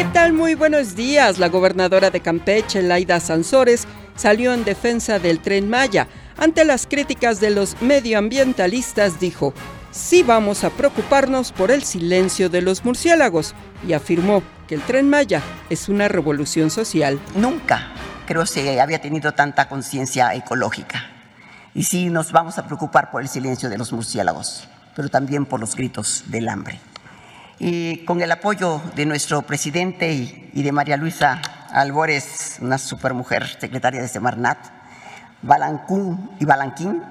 ¿Qué tal? Muy buenos días. La gobernadora de Campeche, Laida Sansores, salió en defensa del tren Maya. Ante las críticas de los medioambientalistas, dijo, sí vamos a preocuparnos por el silencio de los murciélagos y afirmó que el tren Maya es una revolución social. Nunca creo se había tenido tanta conciencia ecológica. Y sí nos vamos a preocupar por el silencio de los murciélagos, pero también por los gritos del hambre. Y con el apoyo de nuestro presidente y, de María Luisa Albores, una supermujer, secretaria de Semarnat, Balancún y Balanquín,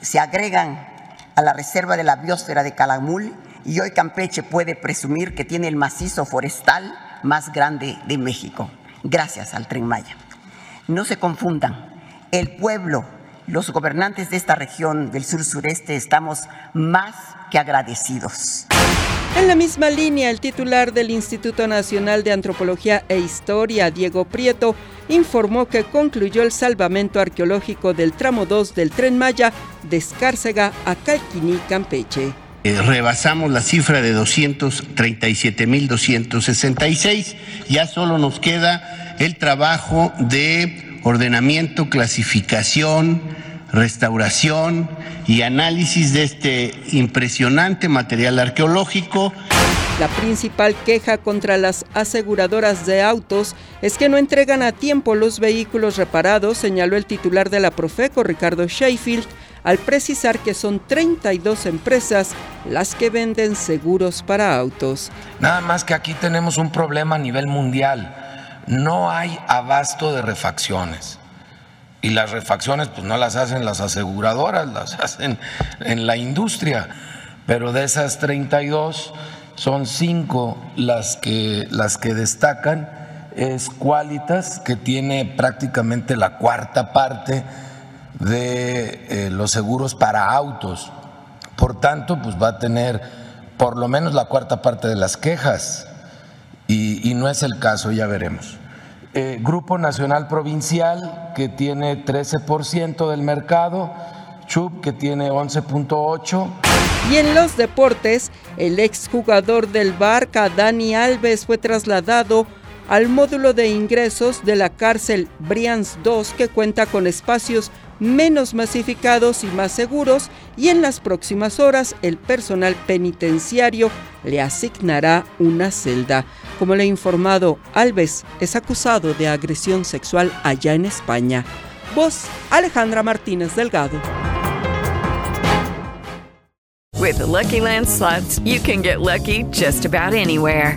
se agregan a la reserva de la biosfera de Calamul y hoy Campeche puede presumir que tiene el macizo forestal más grande de México, gracias al tren Maya. No se confundan, el pueblo, los gobernantes de esta región del sur-sureste estamos más que agradecidos. En la misma línea, el titular del Instituto Nacional de Antropología e Historia, Diego Prieto, informó que concluyó el salvamento arqueológico del tramo 2 del tren Maya de Escárcega a Calquiní, Campeche. Eh, rebasamos la cifra de 237.266. Ya solo nos queda el trabajo de ordenamiento, clasificación, restauración y análisis de este impresionante material arqueológico. La principal queja contra las aseguradoras de autos es que no entregan a tiempo los vehículos reparados, señaló el titular de la Profeco, Ricardo Sheffield, al precisar que son 32 empresas las que venden seguros para autos. Nada más que aquí tenemos un problema a nivel mundial. No hay abasto de refacciones. Y las refacciones pues no las hacen las aseguradoras, las hacen en la industria. Pero de esas 32 son 5 las que, las que destacan. Es Qualitas, que tiene prácticamente la cuarta parte de eh, los seguros para autos. Por tanto, pues va a tener por lo menos la cuarta parte de las quejas. Y no es el caso, ya veremos. Eh, Grupo Nacional Provincial, que tiene 13% del mercado, Chup, que tiene 11.8%. Y en los deportes, el exjugador del Barca, Dani Alves, fue trasladado al módulo de ingresos de la cárcel Brians 2, que cuenta con espacios menos masificados y más seguros, y en las próximas horas el personal penitenciario le asignará una celda. Como le ha informado, Alves es acusado de agresión sexual allá en España. Voz Alejandra Martínez Delgado. With Lucky Land you can get lucky just about anywhere.